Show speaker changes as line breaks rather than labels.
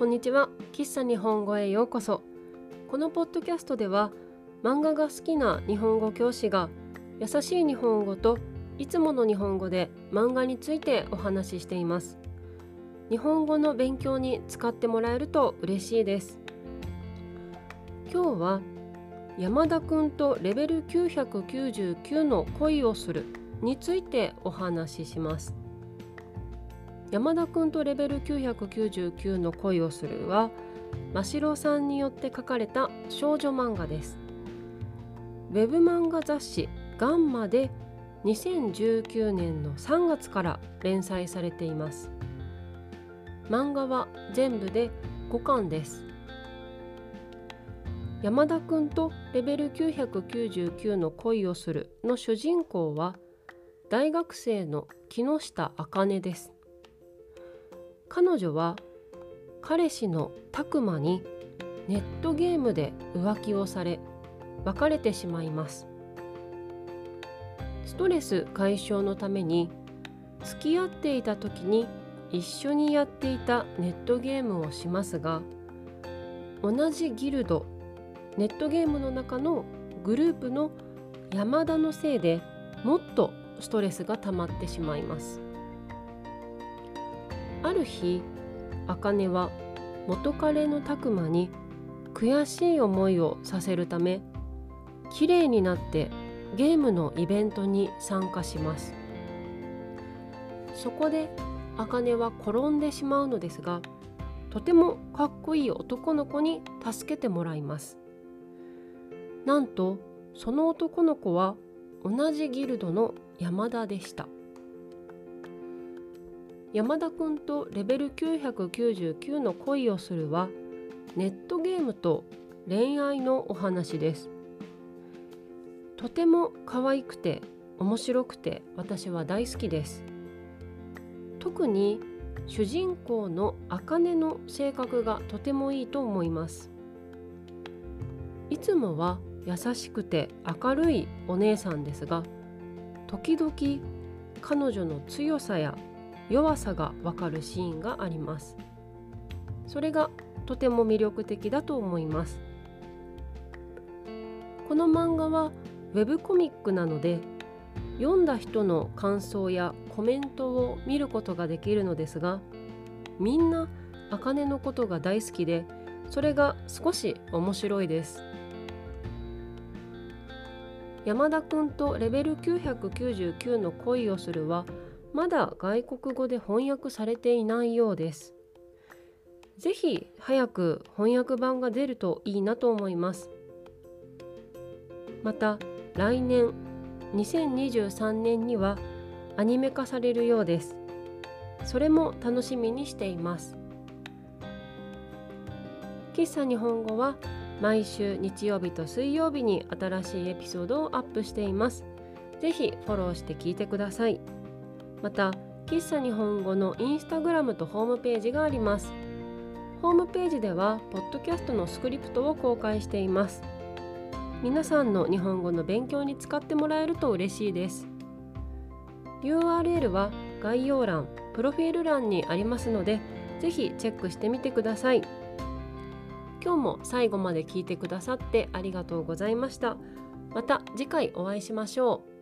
こんにちは。喫茶日本語へようこそ。このポッドキャストでは漫画が好きな日本語教師が優しい日本語といつもの日本語で漫画についてお話ししています。日本語の勉強に使ってもらえると嬉しいです。今日は山田くんとレベル999の恋をするについてお話しします。山田くんとレベル999の恋をするは真城さんによって書かれた少女漫画です。ウェブ漫画雑誌ガンマで2019年の3月から連載されています。漫画は全部で5巻です。山田くんとレベル999の恋をするの主人公は大学生の木下茜です。彼女は彼氏の拓磨にネットゲームで浮気をされ別れてしまいます。ストレス解消のために付き合っていた時に一緒にやっていたネットゲームをしますが同じギルドネットゲームの中のグループの山田のせいでもっとストレスが溜まってしまいます。ある日茜は元彼の拓磨に悔しい思いをさせるため綺麗になってゲームのイベントに参加します。そこで茜は転んでしまうのですがとてもかっこいい男の子に助けてもらいます。なんとその男の子は同じギルドの山田でした。山田くんとレベル999の恋をするはネットゲームと恋愛のお話です。とても可愛くて面白くて私は大好きです。特に主人公の茜の性格がとてもいいと思います。いつもは優しくて明るいお姉さんですが時々彼女の強さや弱さがわかるシーンがあります。それがとても魅力的だと思います。この漫画はウェブコミックなので読んだ人の感想やコメントを見ることができるのですがみんな茜のことが大好きでそれが少し面白いです。山田くんとレベル999の恋をするはまだ外国語で翻訳されていないようです。ぜひ早く翻訳版が出るといいなと思います。また来年2023年にはアニメ化されるようです。それも楽しみにしています。喫茶日本語は毎週日曜日と水曜日に新しいエピソードをアップしています。ぜひフォローして聞いてください。また喫茶日本語のインスタグラムとホームページがあります。ホームページではポッドキャストのスクリプトを公開しています。皆さんの日本語の勉強に使ってもらえると嬉しいです。URL は概要欄プロフィール欄にありますのでぜひチェックしてみてください。今日も最後まで聞いてくださってありがとうございました。また次回お会いしましょう。